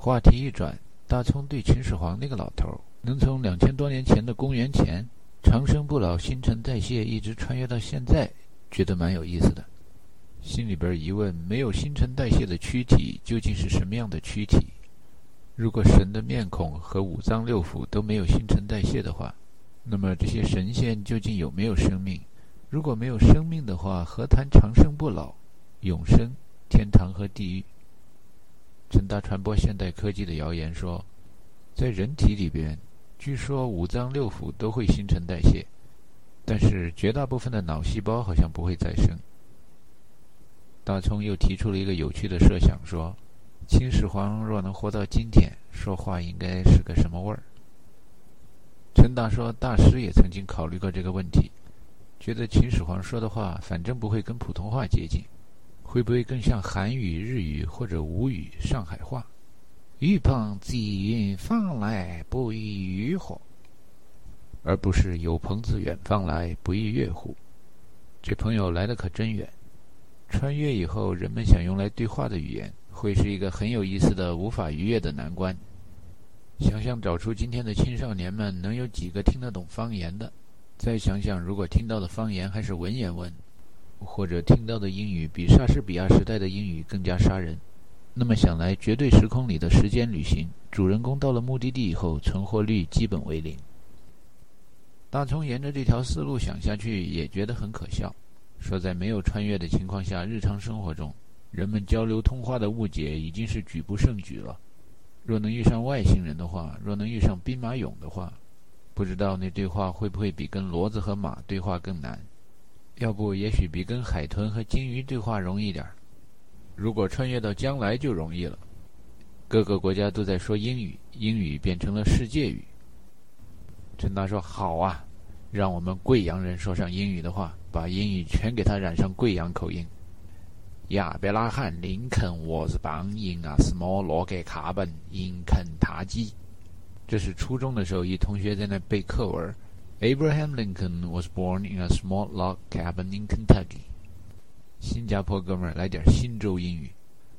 话题一转，大葱对秦始皇那个老头能从两千多年前的公元前长生不老、新陈代谢一直穿越到现在，觉得蛮有意思的。心里边疑问：没有新陈代谢的躯体究竟是什么样的躯体？如果神的面孔和五脏六腑都没有新陈代谢的话，那么这些神仙究竟有没有生命？如果没有生命的话，何谈长生不老、永生、天堂和地狱？陈达传播现代科技的谣言说，在人体里边，据说五脏六腑都会新陈代谢，但是绝大部分的脑细胞好像不会再生。大葱又提出了一个有趣的设想，说，秦始皇若能活到今天，说话应该是个什么味儿？陈达说，大师也曾经考虑过这个问题。觉得秦始皇说的话，反正不会跟普通话接近，会不会更像韩语、日语或者吴语、上海话？欲碰积云方来，不亦乐乎？而不是有朋自远方来，不亦乐乎？这朋友来的可真远。穿越以后，人们想用来对话的语言，会是一个很有意思的、无法逾越的难关。想想找出今天的青少年们能有几个听得懂方言的？再想想，如果听到的方言还是文言文，或者听到的英语比莎士比亚时代的英语更加杀人，那么想来绝对时空里的时间旅行，主人公到了目的地以后，存活率基本为零。大葱沿着这条思路想下去，也觉得很可笑。说在没有穿越的情况下，日常生活中人们交流通话的误解已经是举不胜举了。若能遇上外星人的话，若能遇上兵马俑的话。不知道那对话会不会比跟骡子和马对话更难？要不，也许比跟海豚和鲸鱼对话容易点儿。如果穿越到将来就容易了。各个国家都在说英语，英语变成了世界语。陈达说：“好啊，让我们贵阳人说上英语的话，把英语全给他染上贵阳口音。”亚伯拉罕·林肯 was born in a small log cabin in Kentucky. 这是初中的时候，一同学在那背课文。Abraham Lincoln was born in a small log cabin in Kentucky。新加坡哥们儿来点新州英语。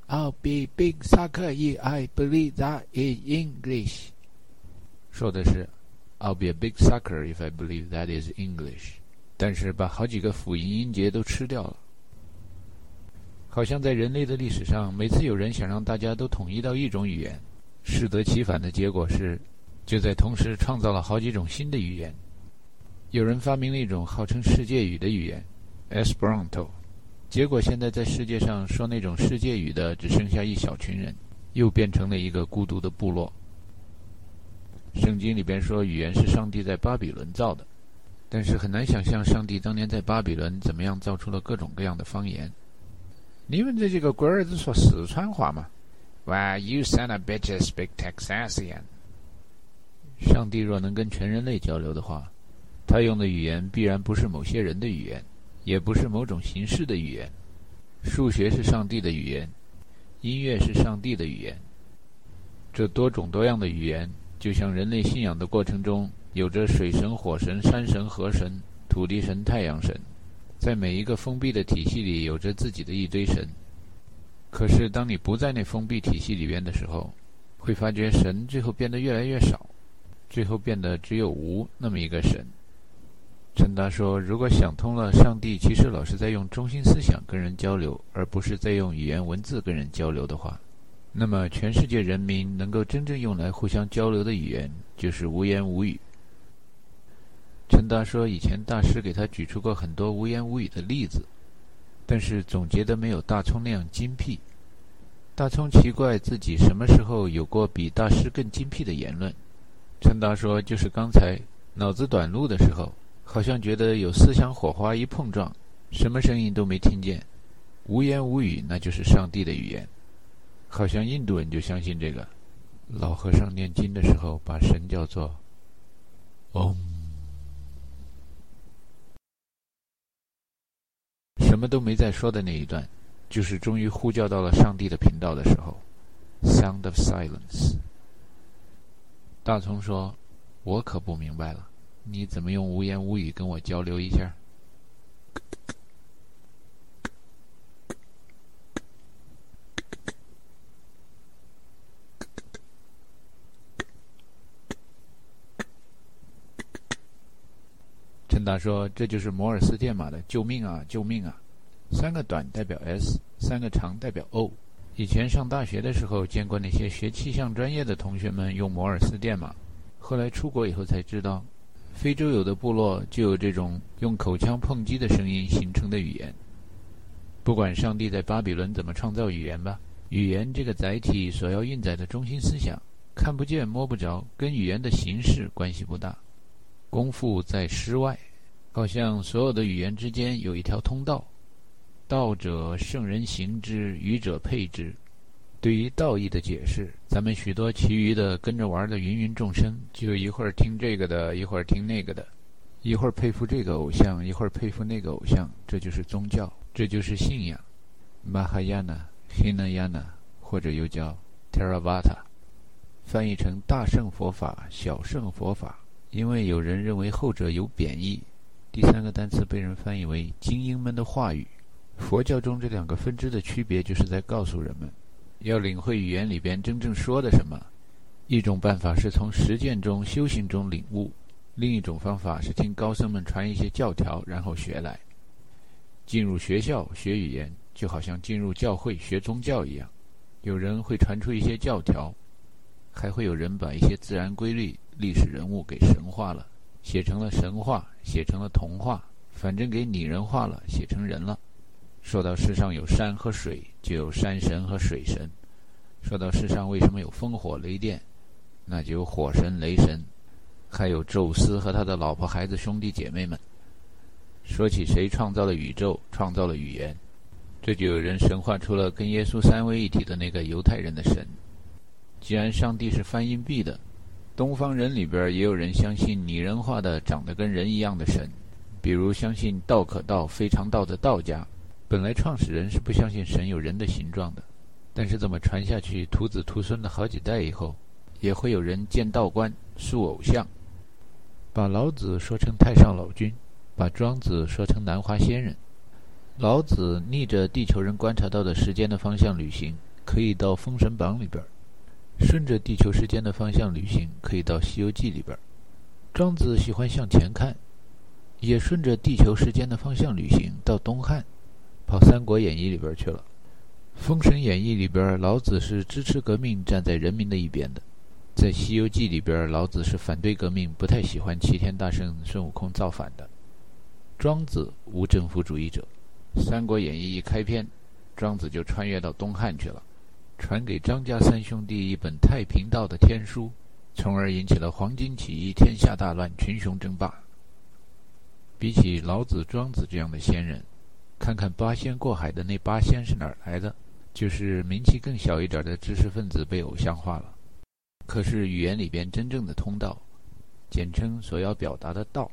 I'll be big sucker if I believe that is English。说的是 I'll be a big sucker if I believe that is English，但是把好几个辅音音节都吃掉了。好像在人类的历史上，每次有人想让大家都统一到一种语言，适得其反的结果是。就在同时创造了好几种新的语言。有人发明了一种号称世界语的语言，Esperanto。结果现在在世界上说那种世界语的只剩下一小群人，又变成了一个孤独的部落。圣经里边说语言是上帝在巴比伦造的，但是很难想象上帝当年在巴比伦怎么样造出了各种各样的方言。你们这几个龟儿子说四川话吗？Why you son of bitches speak Texasian？上帝若能跟全人类交流的话，他用的语言必然不是某些人的语言，也不是某种形式的语言。数学是上帝的语言，音乐是上帝的语言。这多种多样的语言，就像人类信仰的过程中，有着水神、火神、山神、河神、土地神、太阳神，在每一个封闭的体系里，有着自己的一堆神。可是，当你不在那封闭体系里边的时候，会发觉神最后变得越来越少。最后变得只有无那么一个神。陈达说：“如果想通了，上帝其实老是在用中心思想跟人交流，而不是在用语言文字跟人交流的话，那么全世界人民能够真正用来互相交流的语言就是无言无语。”陈达说：“以前大师给他举出过很多无言无语的例子，但是总结的没有大葱那样精辟。大葱奇怪自己什么时候有过比大师更精辟的言论。”陈达说：“就是刚才脑子短路的时候，好像觉得有思想火花一碰撞，什么声音都没听见，无言无语，那就是上帝的语言。好像印度人就相信这个。老和尚念经的时候，把神叫做‘嗡’，什么都没再说的那一段，就是终于呼叫到了上帝的频道的时候，‘Sound of Silence’。”大葱说：“我可不明白了，你怎么用无言无语跟我交流一下？陈达说，这就是摩尔斯电码的救命啊救命啊，三个短代表 s 三个长代表 o 以前上大学的时候见过那些学气象专业的同学们用摩尔斯电码，后来出国以后才知道。非洲有的部落就有这种用口腔碰击的声音形成的语言。不管上帝在巴比伦怎么创造语言吧，语言这个载体所要运载的中心思想，看不见摸不着，跟语言的形式关系不大。”功夫在诗外，好像所有的语言之间有一条通道。道者，圣人行之；愚者配之。对于道义的解释，咱们许多其余的跟着玩的芸芸众生，就一会儿听这个的，一会儿听那个的，一会儿佩服这个偶像，一会儿佩服那个偶像，这就是宗教，这就是信仰。Mahayana、Hinayana，或者又叫 Theravada，翻译成大圣佛法、小圣佛法。因为有人认为后者有贬义，第三个单词被人翻译为“精英们的话语”。佛教中这两个分支的区别，就是在告诉人们，要领会语言里边真正说的什么。一种办法是从实践中、修行中领悟；另一种方法是听高僧们传一些教条，然后学来。进入学校学语言，就好像进入教会学宗教一样，有人会传出一些教条，还会有人把一些自然规律。历史人物给神化了，写成了神话，写成了童话，反正给拟人化了，写成人了。说到世上有山和水，就有山神和水神；说到世上为什么有烽火雷电，那就有火神、雷神，还有宙斯和他的老婆、孩子、兄弟姐妹们。说起谁创造了宇宙，创造了语言，这就有人神化出了跟耶稣三位一体的那个犹太人的神。既然上帝是翻硬币的。东方人里边也有人相信拟人化的长得跟人一样的神，比如相信道可道非常道的道家。本来创始人是不相信神有人的形状的，但是这么传下去，徒子徒孙的好几代以后，也会有人见道观、塑偶像，把老子说成太上老君，把庄子说成南华仙人。老子逆着地球人观察到的时间的方向旅行，可以到《封神榜》里边。顺着地球时间的方向旅行，可以到《西游记》里边。庄子喜欢向前看，也顺着地球时间的方向旅行，到东汉，跑《三国演义》里边去了。《封神演义》里边，老子是支持革命，站在人民的一边的；在《西游记》里边，老子是反对革命，不太喜欢齐天大圣孙悟空造反的。庄子无政府主义者，《三国演义》一开篇，庄子就穿越到东汉去了。传给张家三兄弟一本太平道的天书，从而引起了黄巾起义、天下大乱、群雄争霸。比起老子、庄子这样的先人，看看八仙过海的那八仙是哪儿来的？就是名气更小一点的知识分子被偶像化了。可是语言里边真正的通道，简称所要表达的道，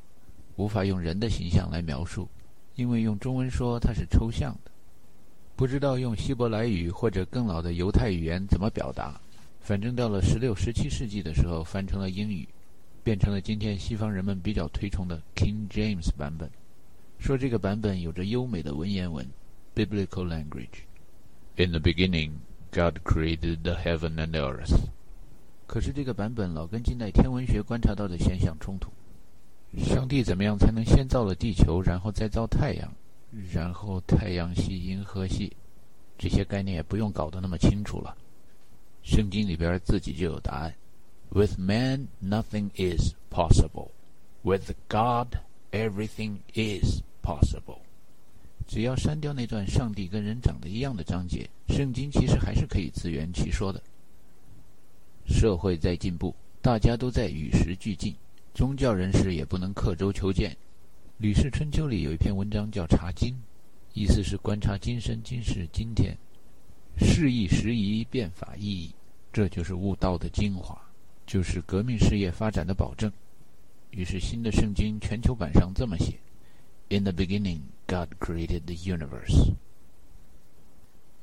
无法用人的形象来描述，因为用中文说它是抽象的。不知道用希伯来语或者更老的犹太语言怎么表达，反正到了十六、十七世纪的时候，翻成了英语，变成了今天西方人们比较推崇的 King James 版本。说这个版本有着优美的文言文 （Biblical language）。In the beginning, God created the heaven and earth。可是这个版本老跟近代天文学观察到的现象冲突。上帝怎么样才能先造了地球，然后再造太阳？然后太阳系、银河系，这些概念也不用搞得那么清楚了。圣经里边自己就有答案：With man, nothing is possible; with God, everything is possible。只要删掉那段上帝跟人长得一样的章节，圣经其实还是可以自圆其说的。社会在进步，大家都在与时俱进，宗教人士也不能刻舟求剑。《吕氏春秋》里有一篇文章叫《察今》，意思是观察今生今世今天，事易时移，变法易移，这就是悟道的精华，就是革命事业发展的保证。于是新的圣经全球版上这么写 ：In the beginning, God created the universe.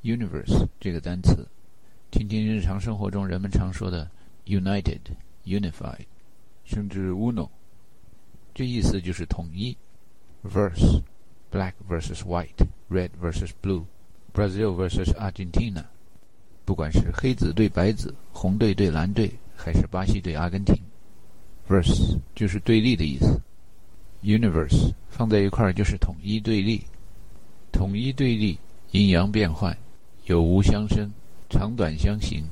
Universe 这个单词，听听日常生活中人们常说的 United, Unified，甚至 Uno。这意思就是统一。Verse，Black versus White，Red versus Blue，Brazil versus Argentina。不管是黑子对白子，红队对蓝队，还是巴西对阿根廷，Verse 就是对立的意思。 Universe 放在一块儿就是统一对立。统一对立，阴阳变换，有无相生，长短相形，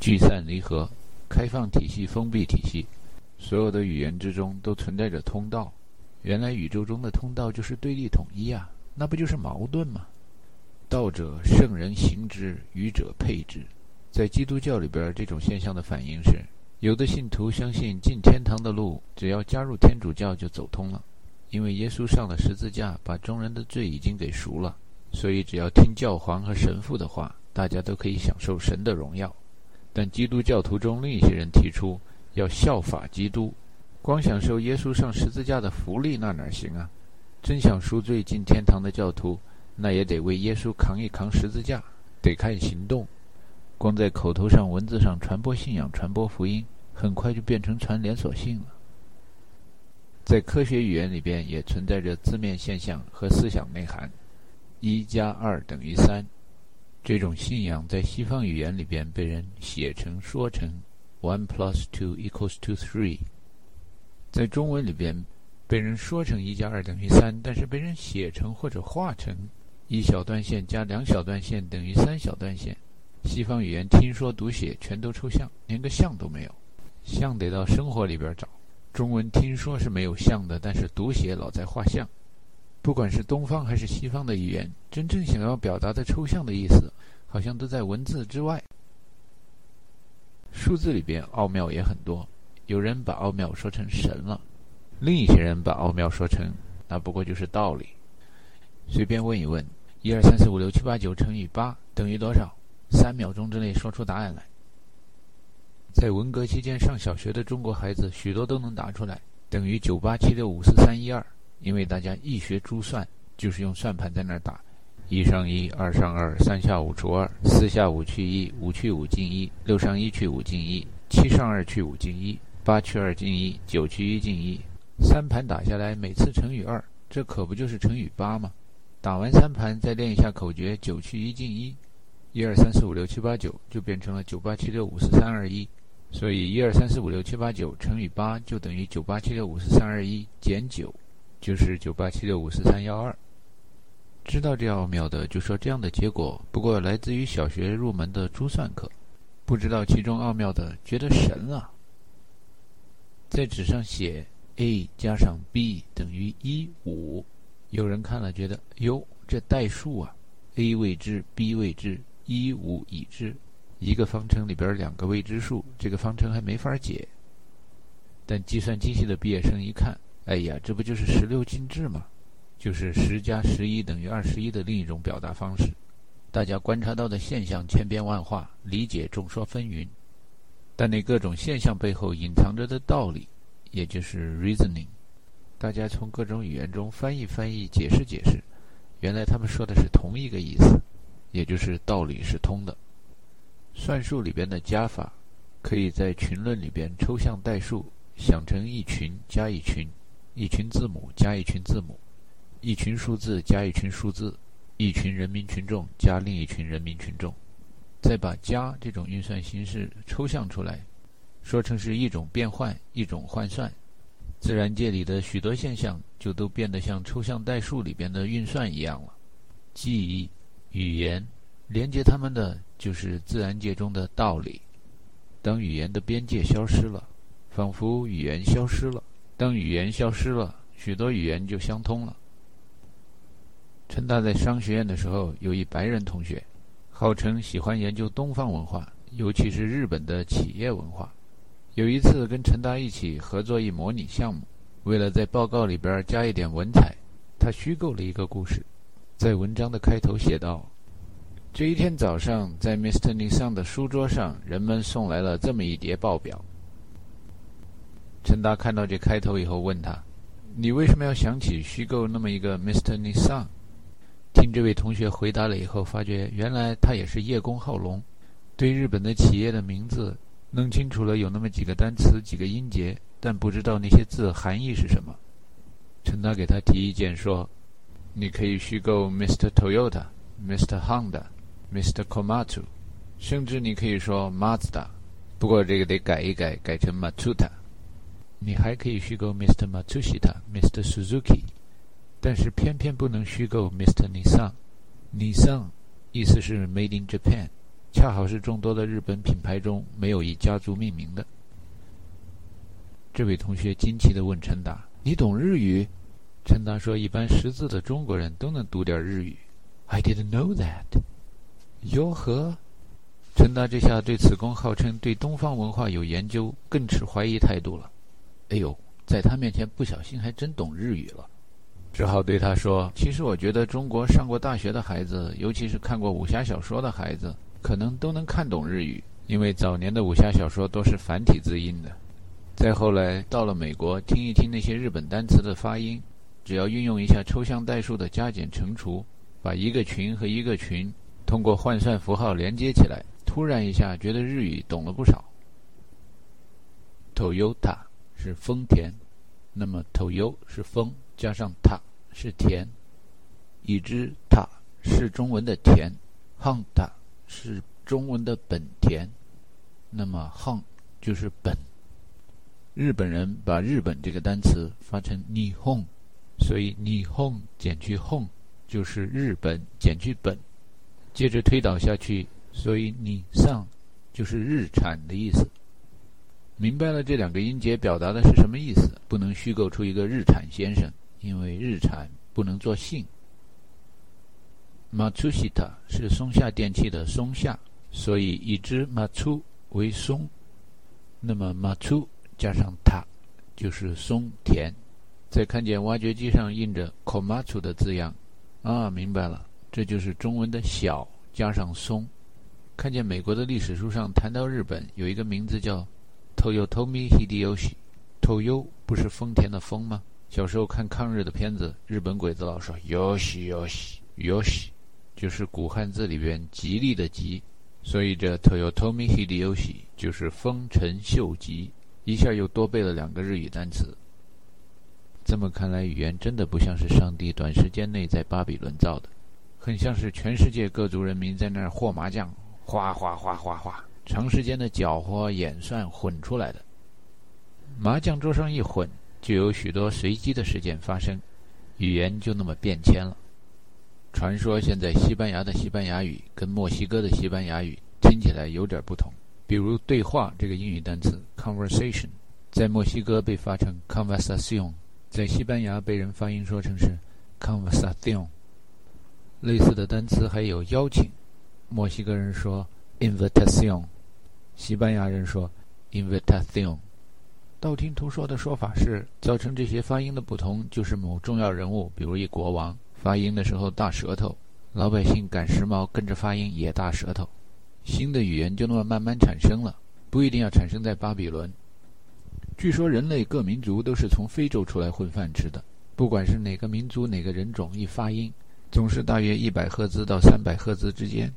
聚散离合，开放体系，封闭体系。所有的语言之中都存在着通道。原来宇宙中的通道就是对立统一啊，那不就是矛盾吗？道者圣人行之，愚者配之。在基督教里边，这种现象的反应是，有的信徒相信进天堂的路，只要加入天主教就走通了。因为耶稣上了十字架，把众人的罪已经给赎了，所以只要听教皇和神父的话，大家都可以享受神的荣耀。但基督教徒中另一些人提出要效法基督，光享受耶稣上十字架的福利那哪行啊？真想赎罪进天堂的教徒，那也得为耶稣扛一扛十字架，得看行动。光在口头上、文字上传播信仰、传播福音，很快就变成传连锁信了。在科学语言里边，也存在着字面现象和思想内涵。一加二等于三，这种信仰在西方语言里边被人写成、说成 “one plus two equals to three”。在中文里边，被人说成一加二等于三，但是被人写成或者画成一小段线加两小段线等于三小段线。西方语言听说读写全都抽象，连个像都没有，像得到生活里边找。中文听说是没有像的，但是读写老在画像。不管是东方还是西方的语言，真正想要表达的抽象的意思，好像都在文字之外。数字里边奥妙也很多，有人把奥妙说成神了，另一些人把奥妙说成那不过就是道理。随便问一问，一二三四五六七八九乘以八等于多少？三秒钟之内说出答案来。在文革期间上小学的中国孩子，许多都能答出来，等于九八七六五四三一二。因为大家一学珠算，就是用算盘在那儿打，一上一，二上二，三下五除二，四下五去一，五去五进一，六上一去五进一，七上二去五进一，八去二进一，九去一进一。三盘打下来，每次乘以二，这可不就是乘以八吗？打完三盘，再练一下口诀：九去一进一，一二三四五六七八九，就变成了九八七六五四三二一。所以，一二三四五六七八九乘以八就等于九八七六五四三二一减九，就是九八七六五四三幺二。知道这奥妙的就说这样的结果不过来自于小学入门的珠算课，不知道其中奥妙的觉得神啊。在纸上写 a 加上 b 等于一五，有人看了觉得哟，这代数啊，a 未知，b 未知，一五已知。一个方程里边两个未知数，这个方程还没法解。但计算机系的毕业生一看，哎呀，这不就是十六进制吗？就是十加十一等于二十一的另一种表达方式。大家观察到的现象千变万化，理解众说纷纭，但那各种现象背后隐藏着的道理，也就是 reasoning，大家从各种语言中翻译翻译，解释解释，原来他们说的是同一个意思，也就是道理是通的。算术里边的加法，可以在群论里边抽象代数想成一群加一群，一群字母加一群字母，一群数字加一群数字，一群人民群众加另一群人民群众，再把加这种运算形式抽象出来，说成是一种变换，一种换算，自然界里的许多现象就都变得像抽象代数里边的运算一样了。记忆、语言，连接它们的。就是自然界中的道理。当语言的边界消失了，仿佛语言消失了。当语言消失了，许多语言就相通了。陈大在商学院的时候，有一白人同学，号称喜欢研究东方文化，尤其是日本的企业文化。有一次跟陈大一起合作一模拟项目，为了在报告里边加一点文采，他虚构了一个故事，在文章的开头写道。这一天早上，在 Mr. Nissan 的书桌上，人们送来了这么一叠报表。陈达看到这开头以后，问他：“你为什么要想起虚构那么一个 Mr. Nissan？” 听这位同学回答了以后，发觉原来他也是叶公好龙，对日本的企业的名字弄清楚了有那么几个单词、几个音节，但不知道那些字含义是什么。陈达给他提意见说：“你可以虚构 Mr. Toyota、Mr. Honda。” Mr. Komatsu，甚至你可以说 Mazda，不过这个得改一改，改成 Matuta。你还可以虚构 Mr. Matushita，Mr Suzuki，但是偏偏不能虚构 Mr. Nissan。Nissan 意思是 Made in Japan，恰好是众多的日本品牌中没有以家族命名的。这位同学惊奇地问陈达：“你懂日语？”陈达说：“一般识字的中国人都能读点日语。” I didn't know that。哟呵，陈达这下对此公号称对东方文化有研究更持怀疑态度了。哎呦，在他面前不小心还真懂日语了，只好对他说：“其实我觉得中国上过大学的孩子，尤其是看过武侠小说的孩子，可能都能看懂日语，因为早年的武侠小说都是繁体字音的。再后来到了美国，听一听那些日本单词的发音。”只要运用一下抽象代数的加减乘除，把一个群和一个群通过换算符号连接起来，突然一下觉得日语懂了不少。Toyota 是丰田，那么 Toyota 是丰加上 ta 是田，已知 ta 是中文的田，Honda 是中文的本田，那么 Hon 就是本。日本人把日本这个单词发成 Nihon。所以 nihon 减去 hon 就是日本减去本，接着推导下去，所以你上就是日产的意思。明白了这两个音节表达的是什么意思？不能虚构出一个日产先生，因为日产不能做姓。Matsushita 是松下电器的松下，所以已知 Matsu 为松，那么 Matsu 加上塔就是松田。再看见挖掘机上印着 “Komatsu” 的字样，啊，明白了，这就是中文的小加上松。看见美国的历史书上谈到日本有一个名字叫 Toyotomi Hideyoshi，Toyo 不是丰田的丰吗？小时候看抗日的片子，日本鬼子老说 “Yoshi Yoshi Yoshi”，就是古汉字里边吉利的吉，所以这 Toyotomi Hideyoshi 就是丰臣秀吉，一下又多背了两个日语单词。这么看来，语言真的不像是上帝短时间内在巴比伦造的，很像是全世界各族人民在那儿和麻将，哗哗哗哗哗，长时间的搅和演算混出来的。麻将桌上一混，就有许多随机的事件发生，语言就那么变迁了。传说现在西班牙的西班牙语跟墨西哥的西班牙语听起来有点不同，比如“对话”这个英语单词 “conversation”，在墨西哥被发成 “conversación”。在西班牙被人发音说成是 conversación。类似的单词还有邀请，墨西哥人说 invitación，西班牙人说 invitación。道听途说的说法是，造成这些发音的不同，就是某重要人物，比如一国王，发音的时候大舌头，老百姓赶时髦跟着发音也大舌头，新的语言就那么慢慢产生了，不一定要产生在巴比伦。据说人类各民族都是从非洲出来混饭吃的。不管是哪个民族、哪个人种，一发音总是大约一百赫兹到三百赫兹之间，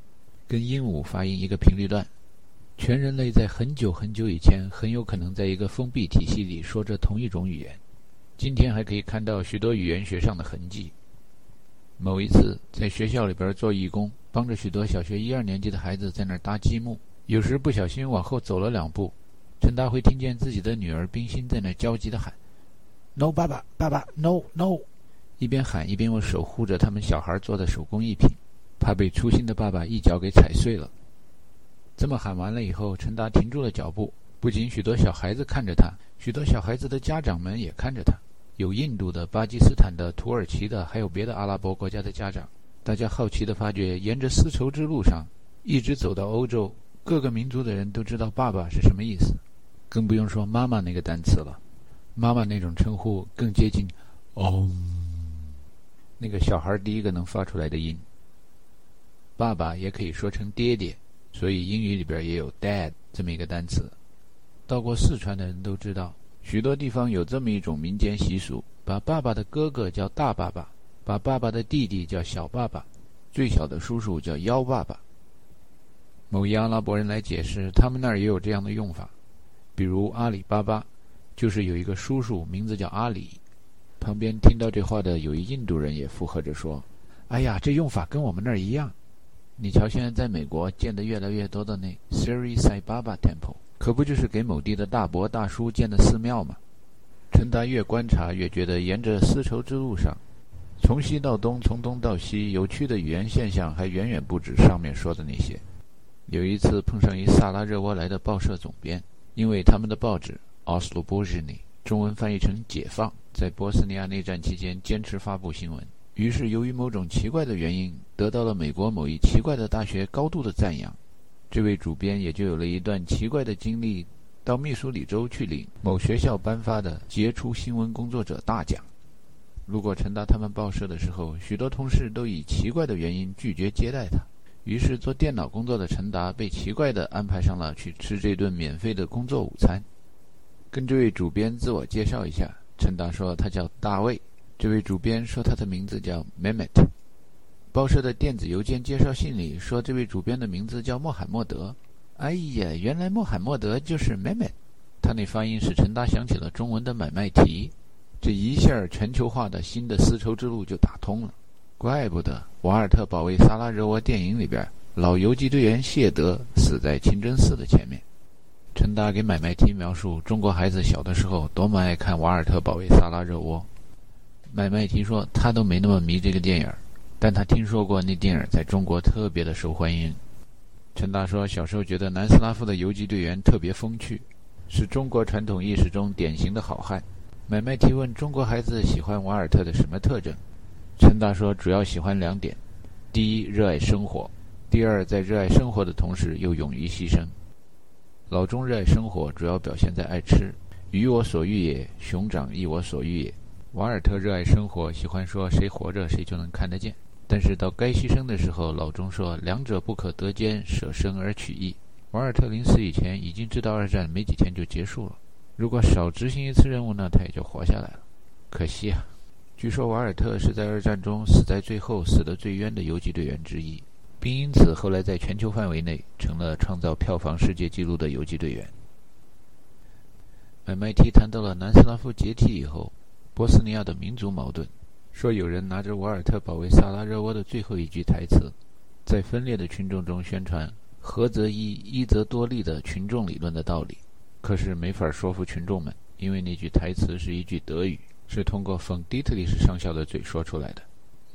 跟鹦鹉发音一个频率段。全人类在很久很久以前，很有可能在一个封闭体系里说着同一种语言。今天还可以看到许多语言学上的痕迹。某一次在学校里边做义工，帮着许多小学一二年级的孩子在那儿搭积木，有时不小心往后走了两步。陈达辉听见自己的女儿冰心在那焦急地喊：“No，爸爸，爸爸，No，No！” 一边喊一边用手护着他们小孩做的手工艺品，怕被粗心的爸爸一脚给踩碎了。这么喊完了以后，陈达停住了脚步。不仅许多小孩子看着他，许多小孩子的家长们也看着他。有印度的、巴基斯坦的、土耳其的，还有别的阿拉伯国家的家长。大家好奇地发觉，沿着丝绸之路上，一直走到欧洲，各个民族的人都知道“爸爸”是什么意思。更不用说“妈妈”那个单词了，妈妈那种称呼更接近“哦”，那个小孩第一个能发出来的音。爸爸也可以说成“爹爹”，所以英语里边也有 “dad” 这么一个单词。到过四川的人都知道，许多地方有这么一种民间习俗：把爸爸的哥哥叫大爸爸，把爸爸的弟弟叫小爸爸，最小的叔叔叫幺爸爸。某一阿拉伯人来解释，他们那儿也有这样的用法。比如阿里巴巴，就是有一个叔叔名字叫阿里。旁边听到这话的有一印度人也附和着说：“哎呀，这用法跟我们那儿一样。你瞧，现在在美国建的越来越多的那 Sri Sai Baba Temple，可不就是给某地的大伯大叔建的寺庙吗？陈达越观察越觉得，沿着丝绸之路上，从西到东，从东到西，有趣的语言现象还远远不止上面说的那些。有一次碰上一萨拉热窝来的报社总编，因为他们的报纸《奥斯陆波日尼》中文翻译成“解放”，在波斯尼亚内战期间坚持发布新闻，于是由于某种奇怪的原因，得到了美国某一奇怪的大学高度的赞扬。这位主编也就有了一段奇怪的经历。到密苏里州去领某学校颁发的杰出新闻工作者大奖。路过陈达他们报社的时候，许多同事都以奇怪的原因拒绝接待他。于是做电脑工作的陈达被奇怪地安排上了去吃这顿免费的工作午餐。跟这位主编自我介绍一下，陈达说他叫大卫。这位主编说他的名字叫 Mehmet。报社的电子邮件介绍信里说这位主编的名字叫穆罕默德。哎呀，原来穆罕默德就是 Mehmet，他那发音使陈达想起了中文的买卖题，这一下全球化的新的丝绸之路就打通了。怪不得瓦尔特保卫萨拉热窝电影里边，老游击队员谢德死在清真寺的前面。陈达给买卖提描述中国孩子小的时候多么爱看瓦尔特保卫萨拉热窝。买卖提说他都没那么迷这个电影，但他听说过那电影在中国特别的受欢迎。陈达说：“小时候觉得南斯拉夫的游击队员特别风趣，是中国传统意识中典型的好汉。”买卖提问：“中国孩子喜欢瓦尔特的什么特征？”陈达说：“主要喜欢两点：第一，热爱生活；第二，在热爱生活的同时又勇于牺牲。老钟热爱生活，主要表现在爱吃。鱼我所欲也，熊掌亦我所欲也。瓦尔特热爱生活，喜欢说谁活着谁就能看得见。”但是到该牺牲的时候，老钟说：“两者不可得兼，舍生而取义。”瓦尔特临死以前已经知道二战没几天就结束了，如果少执行一次任务呢，他也就活下来了。可惜啊，据说瓦尔特是在二战中死在最后、死得最冤的游击队员之一，并因此后来在全球范围内成了创造票房世界纪录的游击队员。MIT 谈到了南斯拉夫解体以后，波斯尼亚的民族矛盾。说有人拿着瓦尔特保卫萨拉热窝的最后一句台词，在分裂的群众中宣传“合则一，一则多利”的群众理论的道理，可是没法说服群众们，因为那句台词是一句德语，是通过冯迪特里什上校的嘴说出来的。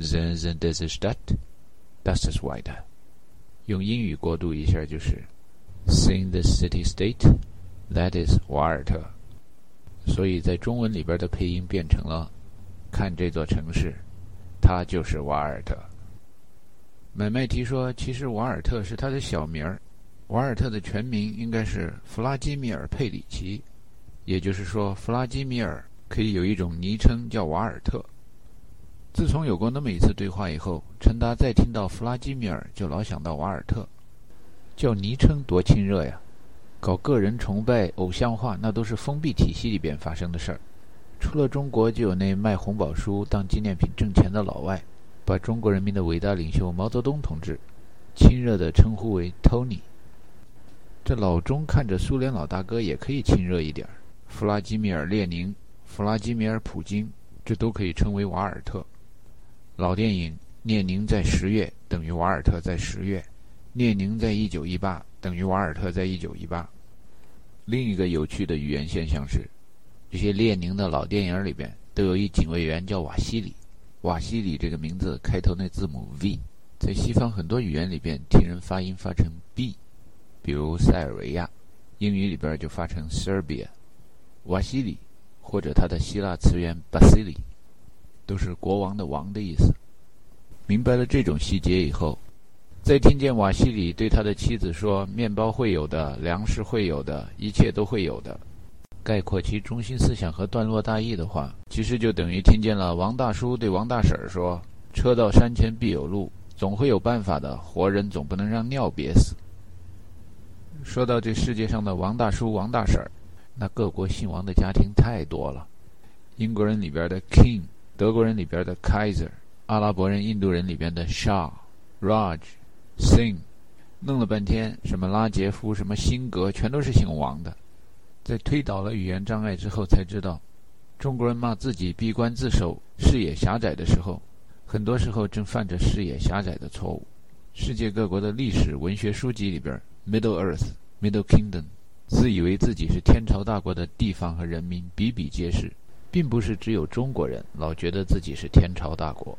Then then this is that, das ist why that。用英语过渡一下就是 “Sing the city state, that is 瓦尔特”。所以在中文里边的配音变成了。看这座城市，他就是瓦尔特。买卖提说，其实瓦尔特是他的小名儿。瓦尔特的全名应该是弗拉基米尔·佩里奇，也就是说，弗拉基米尔可以有一种昵称叫瓦尔特。自从有过那么一次对话以后，陈达再听到弗拉基米尔就老想到瓦尔特，叫昵称多亲热呀！搞个人崇拜、偶像化，那都是封闭体系里边发生的事儿。除了中国，就有那卖红宝书当纪念品挣钱的老外，把中国人民的伟大领袖毛泽东同志亲热地称呼为 Tony。这老钟看着苏联老大哥也可以亲热一点儿，弗拉基米尔·列宁、弗拉基米尔·普京，这都可以称为瓦尔特。老电影《列宁在十月》等于瓦尔特在十月，列宁在一九一八等于瓦尔特在一九一八。另一个有趣的语言现象是。这些列宁的老电影里边都有一警卫员叫瓦西里，瓦西里这个名字开头那字母 V，在西方很多语言里边听人发音发成 B，比如塞尔维亚，英语里边就发成 Serbia，瓦西里或者他的希腊词源 Basili，都是国王的王的意思。明白了这种细节以后，再听见瓦西里对他的妻子说：“面包会有的，粮食会有的，一切都会有的。”概括其中心思想和段落大意的话，其实就等于听见了王大叔对王大婶说：“车到山前必有路，总会有办法的。活人总不能让尿憋死。”说到这世界上的王大叔、王大婶儿，那各国姓王的家庭太多了。英国人里边的 King，德国人里边的 Kaiser，阿拉伯人、印度人里边的 Shah、Raj、Singh，弄了半天，什么拉杰夫、什么辛格，全都是姓王的。在推倒了语言障碍之后，才知道，中国人骂自己闭关自守、视野狭窄的时候，很多时候正犯着视野狭窄的错误。世界各国的历史文学书籍里边，Middle Earth、Middle Kingdom，自以为自己是天朝大国的地方和人民比比皆是，并不是只有中国人老觉得自己是天朝大国，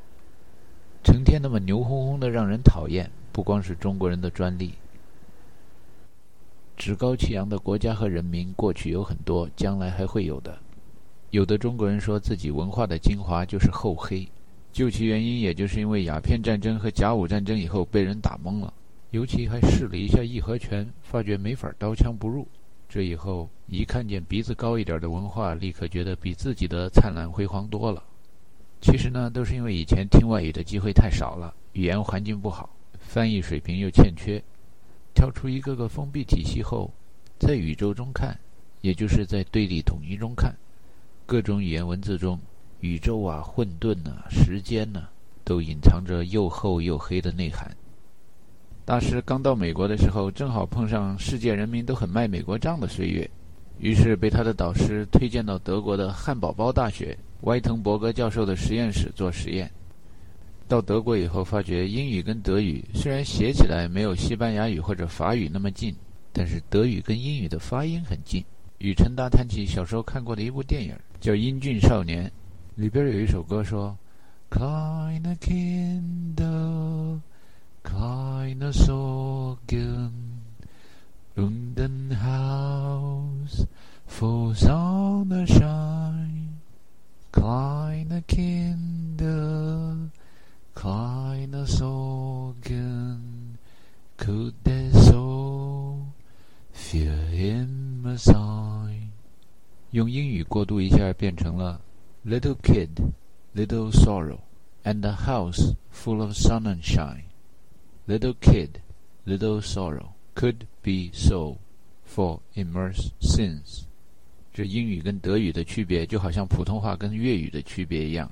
成天那么牛哄哄的让人讨厌，不光是中国人的专利。趾高气扬的国家和人民，过去有很多，将来还会有的。有的中国人说自己文化的精华就是厚黑，究其原因，也就是因为鸦片战争和甲午战争以后被人打懵了，尤其还试了一下义和拳，发觉没法刀枪不入。这以后一看见鼻子高一点的文化，立刻觉得比自己的灿烂辉煌多了。其实呢，都是因为以前听外语的机会太少了，语言环境不好，翻译水平又欠缺。跳出一个个封闭体系后，在宇宙中看，也就是在对立统一中看。各种语言文字中，宇宙啊、混沌啊、时间呐，都隐藏着又厚又黑的内涵。大师刚到美国的时候，正好碰上世界人民都很卖美国账的岁月，于是被他的导师推荐到德国的汉堡包大学歪滕伯格教授的实验室做实验。到德国以后，发觉英语跟德语虽然写起来没有西班牙语或者法语那么近，但是德语跟英语的发音很近。与陈达谈起小时候看过的一部电影。叫《英俊少年》，里边有一首歌说：“Kleine Kinder, kleine Sorgen, und ein Haus voll Sonnenschein. Kleine Kinder, kleine Sorgen, könnte so für immer sein.” 用英语过渡一下，变成了 "Little kid, little sorrow, and a house full of sun and shine." Little kid, little sorrow could be so for immersed sins. 这英语跟德语的区别，就好像普通话跟粤语的区别一样。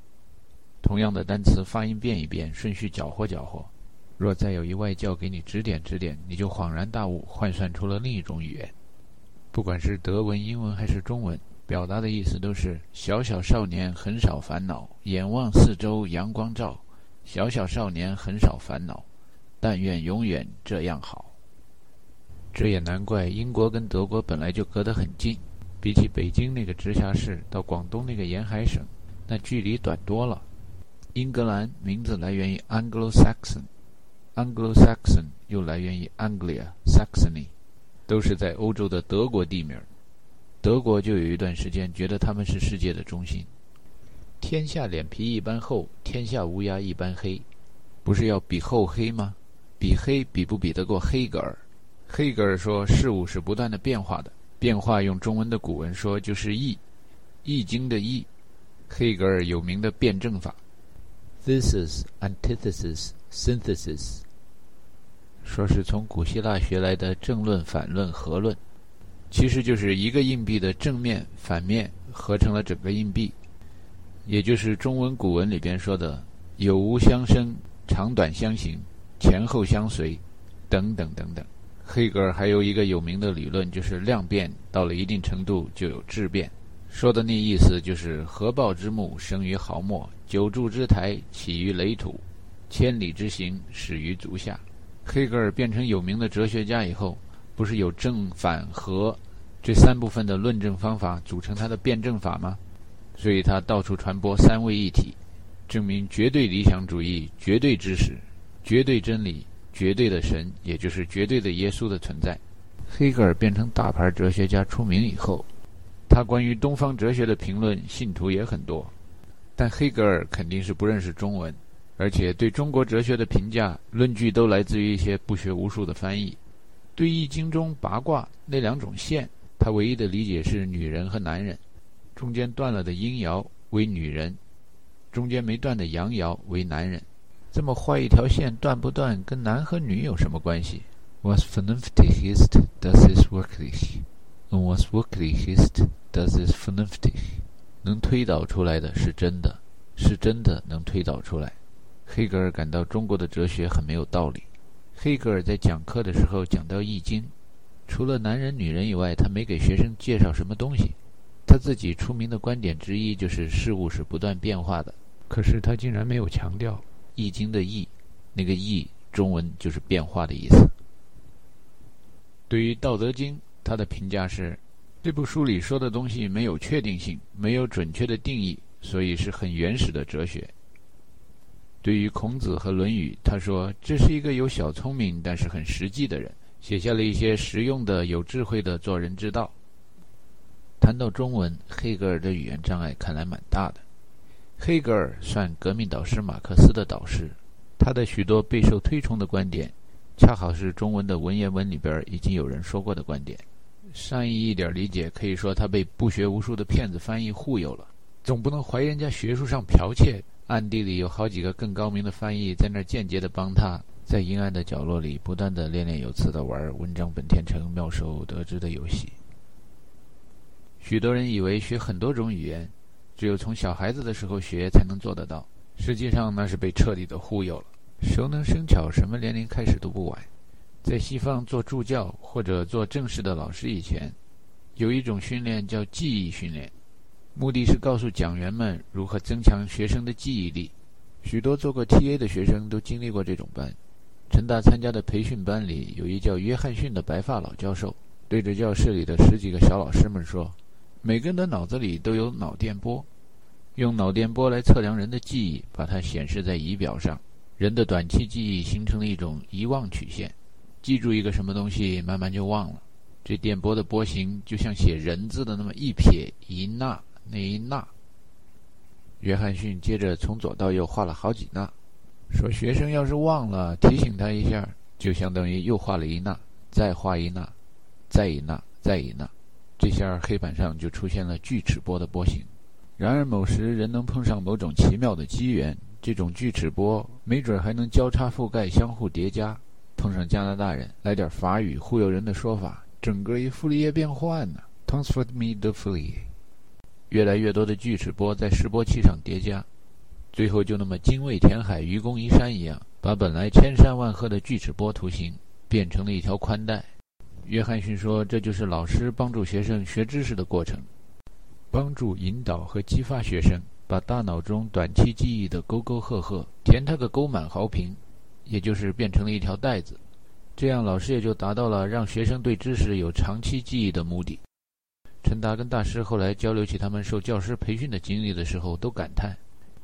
同样的单词发音变一变，顺序搅和搅和。若再有一外教给你指点指点，你就恍然大悟，换算出了另一种语言。不管是德文、英文还是中文，表达的意思都是：小小少年很少烦恼，眼望四周阳光照。小小少年很少烦恼，但愿永远这样好。这也难怪，英国跟德国本来就隔得很近，比起北京那个直辖市到广东那个沿海省，那距离短多了。英格兰名字来源于 Anglo-Saxon，Anglo-Saxon 又来源于 Anglia-Saxony。都是在欧洲的德国地名德国就有一段时间觉得他们是世界的中心。天下脸皮一般厚，天下乌鸦一般黑，不是要比厚黑吗？比黑比不比得过黑格尔？黑格尔说事物是不断的变化的，变化用中文的古文说就是易，易经的易。黑格尔有名的辩证法：thesis, antithesis, synthesis。说是从古希腊学来的正论、反论、合论，其实就是一个硬币的正面、反面合成了整个硬币，也就是中文古文里边说的“有无相生，长短相形，前后相随”等等等等。黑格尔还有一个有名的理论，就是量变到了一定程度就有质变，说的那意思就是“合抱之木，生于毫末；久筑之台，起于垒土；千里之行，始于足下。”黑格尔变成有名的哲学家以后，不是有正反合这三部分的论证方法组成他的辩证法吗？所以他到处传播三位一体，证明绝对理想主义、绝对知识、绝对真理、绝对的神，也就是绝对的耶稣的存在。黑格尔变成大牌哲学家出名以后，他关于东方哲学的评论信徒也很多，但黑格尔肯定是不认识中文。而且对中国哲学的评价论据都来自于一些不学无术的翻译。对《易经》中八卦那两种线，他唯一的理解是女人和男人，中间断了的阴爻为女人，中间没断的阳爻为男人。这么画一条线断不断，跟男和女有什么关系？Was vernünftig ist, das ist wirklich. Und was wirklich ist, das ist vernünftig. 能推导出来的是真的，是真的能推导出来。黑格尔感到中国的哲学很没有道理。黑格尔在讲课的时候讲到《易经》，除了男人、女人以外，他没给学生介绍什么东西。他自己出名的观点之一就是事物是不断变化的。可是他竟然没有强调《易经》的“易”，那个“易”中文就是变化的意思。对于《道德经》，他的评价是：这部书里说的东西没有确定性，没有准确的定义，所以是很原始的哲学。对于孔子和《论语》，他说这是一个有小聪明但是很实际的人，写下了一些实用的、有智慧的做人之道。谈到中文，黑格尔的语言障碍看来蛮大的。黑格尔算革命导师马克思的导师，他的许多备受推崇的观点，恰好是中文的文言文里边已经有人说过的观点。善意一点理解，可以说他被不学无术的骗子翻译忽悠了。总不能怀疑人家学术上剽窃，暗地里有好几个更高明的翻译在那儿间接的帮他，在阴暗的角落里不断的练练有词的玩文章本天成妙手得知的游戏。许多人以为学很多种语言，只有从小孩子的时候学才能做得到，实际上那是被彻底的忽悠了。熟能生巧，什么年龄开始都不晚。在西方做助教或者做正式的老师以前，有一种训练叫记忆训练。目的是告诉讲员们如何增强学生的记忆力。许多做过 T.A. 的学生都经历过这种班。陈达参加的培训班里有一叫约翰逊的白发老教授，对着教室里的十几个小老师们说：“每个人的脑子里都有脑电波，用脑电波来测量人的记忆，把它显示在仪表上。人的短期记忆形成了一种遗忘曲线，记住一个什么东西，慢慢就忘了。这电波的波形就像写人字的那么一撇一捺。”那一捺，约翰逊接着从左到右画了好几捺，说：“学生要是忘了，提醒他一下，就相当于又画了一捺，再画一捺，再一捺，再一捺，这下黑板上就出现了锯齿波的波形。然而某时人能碰上某种奇妙的机缘，这种锯齿波没准还能交叉覆盖、相互叠加。碰上加拿大人来点法语忽悠人的说法，整个一傅里叶变换呢。Transfer me the f l e 越来越多的锯齿波在示波器上叠加，最后就那么精卫填海、愚公移山一样，把本来千山万壑的锯齿波图形变成了一条宽带。约翰逊说：“这就是老师帮助学生学知识的过程，帮助引导和激发学生，把大脑中短期记忆的沟沟壑壑填它个沟满壕平，也就是变成了一条带子。这样，老师也就达到了让学生对知识有长期记忆的目的。”陈达跟大师后来交流起他们受教师培训的经历的时候，都感叹：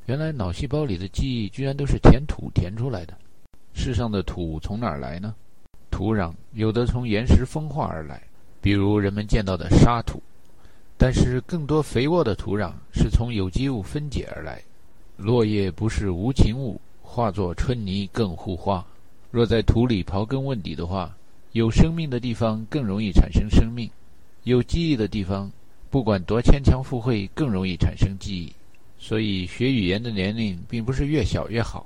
原来脑细胞里的记忆居然都是填土填出来的。世上的土从哪儿来呢？土壤有的从岩石风化而来，比如人们见到的沙土；但是更多肥沃的土壤是从有机物分解而来。落叶不是无情物，化作春泥更护花。若在土里刨根问底的话，有生命的地方更容易产生生命。有记忆的地方，不管多牵强附会，更容易产生记忆。所以，学语言的年龄并不是越小越好。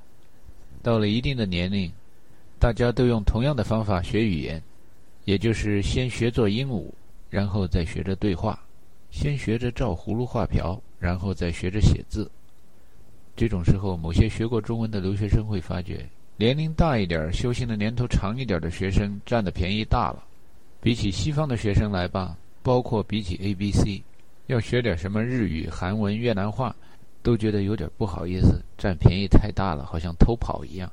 到了一定的年龄，大家都用同样的方法学语言，也就是先学做鹦鹉，然后再学着对话；先学着照葫芦画瓢，然后再学着写字。这种时候，某些学过中文的留学生会发觉，年龄大一点、修行的年头长一点的学生占的便宜大了。比起西方的学生来吧。包括比起 A、B、C，要学点什么日语、韩文、越南话，都觉得有点不好意思，占便宜太大了，好像偷跑一样。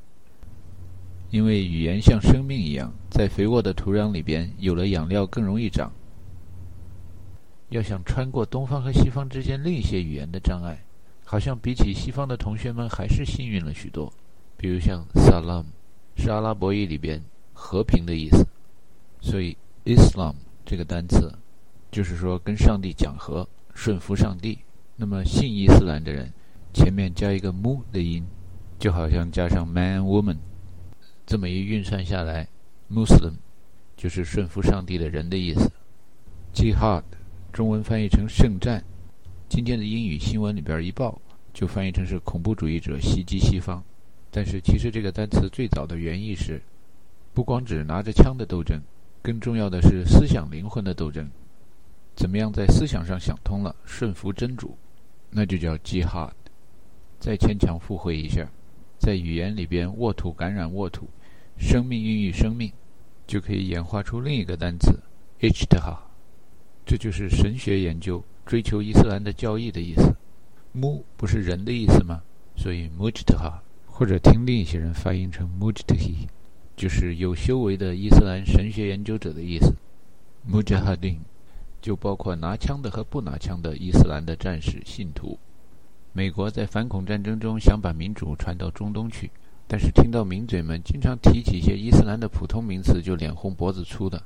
因为语言像生命一样，在肥沃的土壤里边有了养料更容易长。要想穿过东方和西方之间另一些语言的障碍，好像比起西方的同学们还是幸运了许多。比如像 Salam，是阿拉伯语里边和平的意思，所以 Islam 这个单词。就是说，跟上帝讲和，顺服上帝。那么信伊斯兰的人，前面加一个 mu 的音，就好像加上 man woman，这么一运算下来，Muslim 就是顺服上帝的人的意思。Jihad 中文翻译成圣战，今天的英语新闻里边一报就翻译成是恐怖主义者袭击西方。但是其实这个单词最早的原意是，不光指拿着枪的斗争，更重要的是思想灵魂的斗争。怎么样在思想上想通了，顺服真主，那就叫 jihad。再牵强附会一下，在语言里边，沃土感染沃土，生命孕育生命，就可以演化出另一个单词 ijtihad。这就是神学研究追求伊斯兰的教义的意思。mu 不是人的意思吗？所以 m u j t a 或者听另一些人发音成 m u j t a 就是有修为的伊斯兰神学研究者的意思。mujahidin。就包括拿枪的和不拿枪的伊斯兰的战士信徒。美国在反恐战争中想把民主传到中东去，但是听到名嘴们经常提起一些伊斯兰的普通名词，就脸红脖子粗的，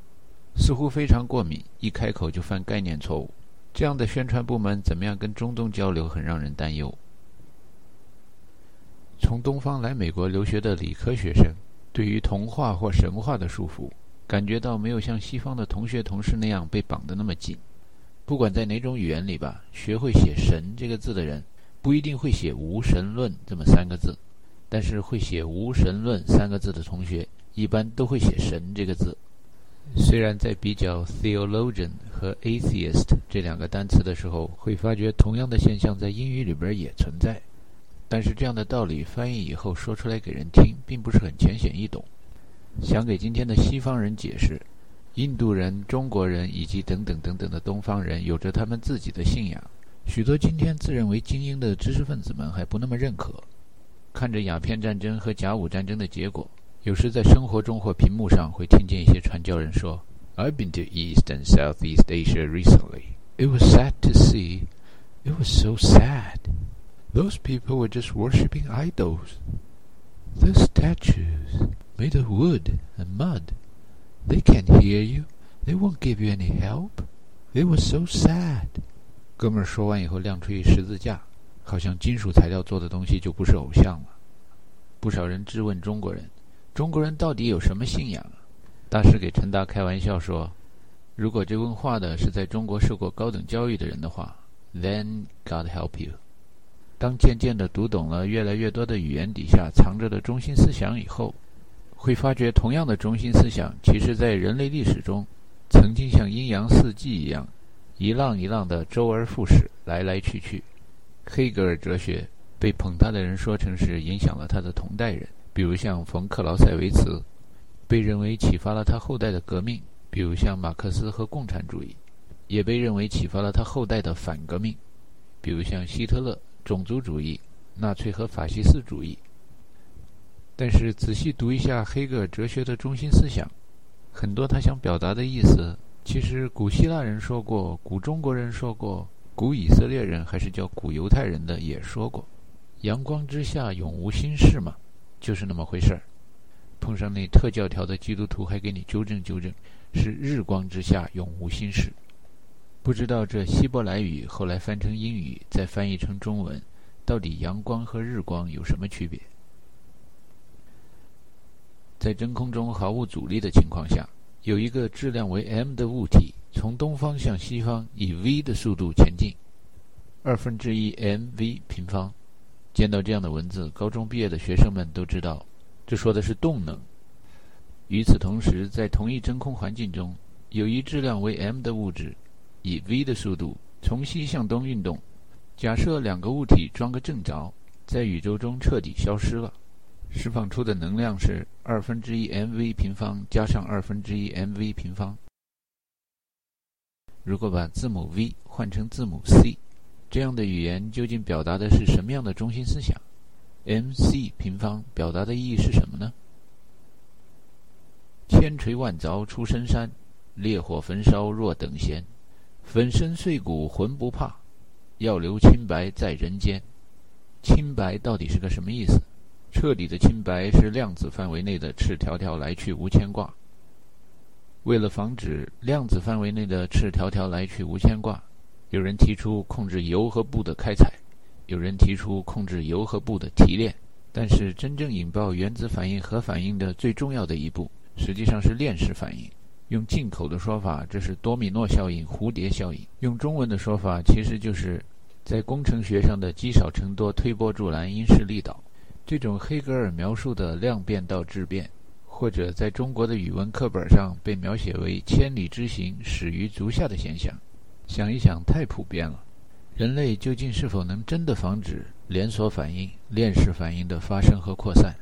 似乎非常过敏，一开口就犯概念错误。这样的宣传部门怎么样跟中东交流，很让人担忧。从东方来美国留学的理科学生，对于童话或神话的束缚，感觉到没有像西方的同学同事那样被绑得那么紧。不管在哪种语言里吧，学会写“神”这个字的人。不一定会写“无神论”这么三个字，但是会写“无神论”三个字的同学，一般都会写“神”这个字。虽然在比较 “theologian” 和 “atheist” 这两个单词的时候，会发觉同样的现象在英语里边也存在，但是这样的道理翻译以后说出来给人听，并不是很浅显易懂。想给今天的西方人解释，印度人、中国人以及等等等等的东方人有着他们自己的信仰。许多今天自认为精英的知识分子们还不那么认可。看着鸦片战争和甲午战争的结果，有时在生活中或屏幕上会听见一些传教人说：“I've been to East and Southeast Asia recently. It was sad to see. It was so sad. Those people were just worshipping idols. Those statues made of wood and mud. They can't hear you. They won't give you any help. It was so sad.” 哥们儿说完以后，亮出一十字架，好像金属材料做的东西就不是偶像了。不少人质问中国人：“中国人到底有什么信仰？”大师给陈达开玩笑说：“如果这问话的是在中国受过高等教育的人的话，then God help you。”当渐渐的读懂了越来越多的语言底下藏着的中心思想以后，会发觉同样的中心思想，其实在人类历史中，曾经像阴阳四季一样。一浪一浪的周而复始，来来去去。黑格尔哲学被捧他的人说成是影响了他的同代人，比如像冯克劳塞维茨，被认为启发了他后代的革命；比如像马克思和共产主义，也被认为启发了他后代的反革命；比如像希特勒、种族主义、纳粹和法西斯主义。但是仔细读一下黑格尔哲学的中心思想，很多他想表达的意思。其实，古希腊人说过，古中国人说过，古以色列人还是叫古犹太人的也说过：“阳光之下永无心事嘛，就是那么回事儿。”碰上那特教条的基督徒，还给你纠正纠正，是“日光之下永无心事”。不知道这希伯来语后来翻成英语，再翻译成中文，到底阳光和日光有什么区别？在真空中毫无阻力的情况下。有一个质量为 m 的物体从东方向西方以 v 的速度前进，二分之一 mv 平方。见到这样的文字，高中毕业的学生们都知道，这说的是动能。与此同时，在同一真空环境中，有一质量为 m 的物质以 v 的速度从西向东运动。假设两个物体装个正着，在宇宙中彻底消失了。释放出的能量是二分之一 mv 平方加上二分之一 mv 平方。如果把字母 v 换成字母 c，这样的语言究竟表达的是什么样的中心思想？mc 平方表达的意义是什么呢？千锤万凿出深山，烈火焚烧若等闲，粉身碎骨浑不怕，要留清白在人间。清白到底是个什么意思？彻底的清白是量子范围内的赤条条来去无牵挂。为了防止量子范围内的赤条条来去无牵挂，有人提出控制油和布的开采，有人提出控制油和布的提炼。但是，真正引爆原子反应核反应的最重要的一步，实际上是链式反应。用进口的说法，这是多米诺效应、蝴蝶效应；用中文的说法，其实就是在工程学上的积少成多、推波助澜、因势利导。这种黑格尔描述的量变到质变，或者在中国的语文课本上被描写为“千里之行，始于足下”的现象，想一想太普遍了。人类究竟是否能真的防止连锁反应、链式反应的发生和扩散？